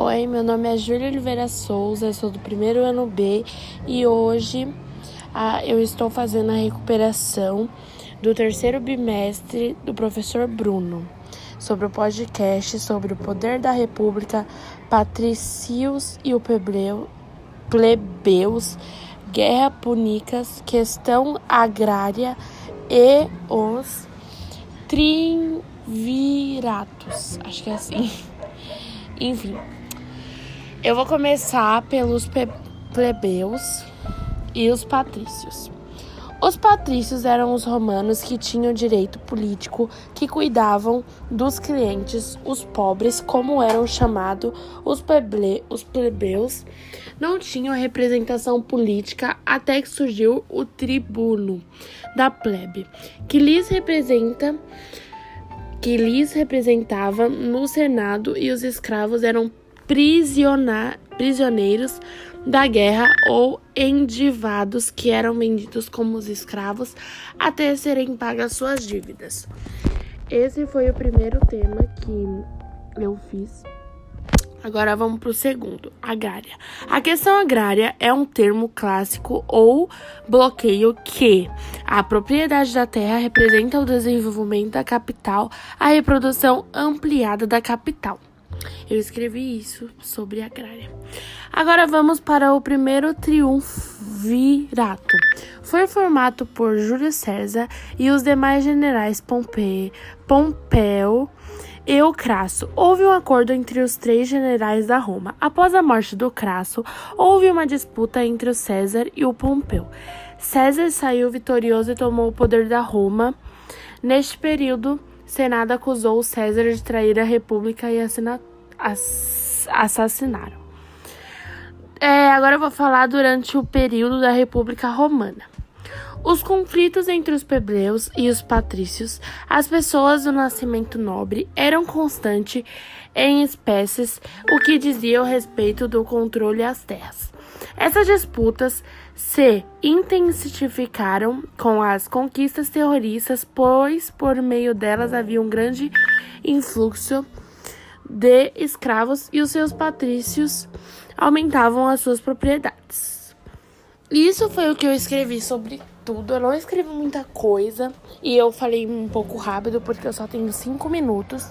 Oi, meu nome é Júlia Oliveira Souza, sou do primeiro ano B e hoje ah, eu estou fazendo a recuperação do terceiro bimestre do professor Bruno sobre o podcast sobre o poder da República, patricios e o plebeus, guerra punicas, questão agrária e os triunviratos. Acho que é assim. Enfim, eu vou começar pelos plebeus e os patrícios. Os patrícios eram os romanos que tinham direito político, que cuidavam dos clientes, os pobres, como eram chamados os, plebe, os plebeus, não tinham representação política até que surgiu o tribuno da plebe, que lhes representa que lhes representava no Senado e os escravos eram prisioneiros da guerra ou endivados que eram vendidos como os escravos até serem pagas suas dívidas. Esse foi o primeiro tema que eu fiz. Agora vamos para o segundo, agrária. A questão agrária é um termo clássico ou bloqueio que a propriedade da terra representa o desenvolvimento da capital, a reprodução ampliada da capital. Eu escrevi isso sobre a agrária. Agora vamos para o primeiro triunvirato. Foi formado por Júlio César e os demais generais Pompeu, Pompeu e o Crasso. Houve um acordo entre os três generais da Roma. Após a morte do Crasso, houve uma disputa entre o César e o Pompeu. César saiu vitorioso e tomou o poder da Roma. Neste período, Senado acusou César de trair a República e assassinaram. É, agora eu vou falar durante o período da República Romana. Os conflitos entre os plebeus e os patrícios, as pessoas do nascimento nobre, eram constantes em espécies, o que dizia a respeito do controle das terras. Essas disputas se intensificaram com as conquistas terroristas, pois por meio delas havia um grande influxo de escravos e os seus patrícios aumentavam as suas propriedades. Isso foi o que eu escrevi sobre tudo. Eu não escrevi muita coisa e eu falei um pouco rápido porque eu só tenho cinco minutos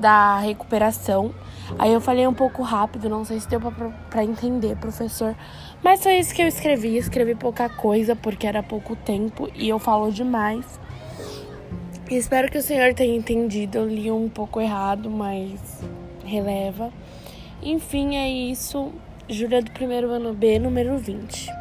da recuperação. Aí eu falei um pouco rápido, não sei se deu para entender, professor. Mas foi isso que eu escrevi. Escrevi pouca coisa porque era pouco tempo e eu falo demais. Espero que o senhor tenha entendido. Eu li um pouco errado, mas releva. Enfim, é isso. Júlia do primeiro ano B, número 20.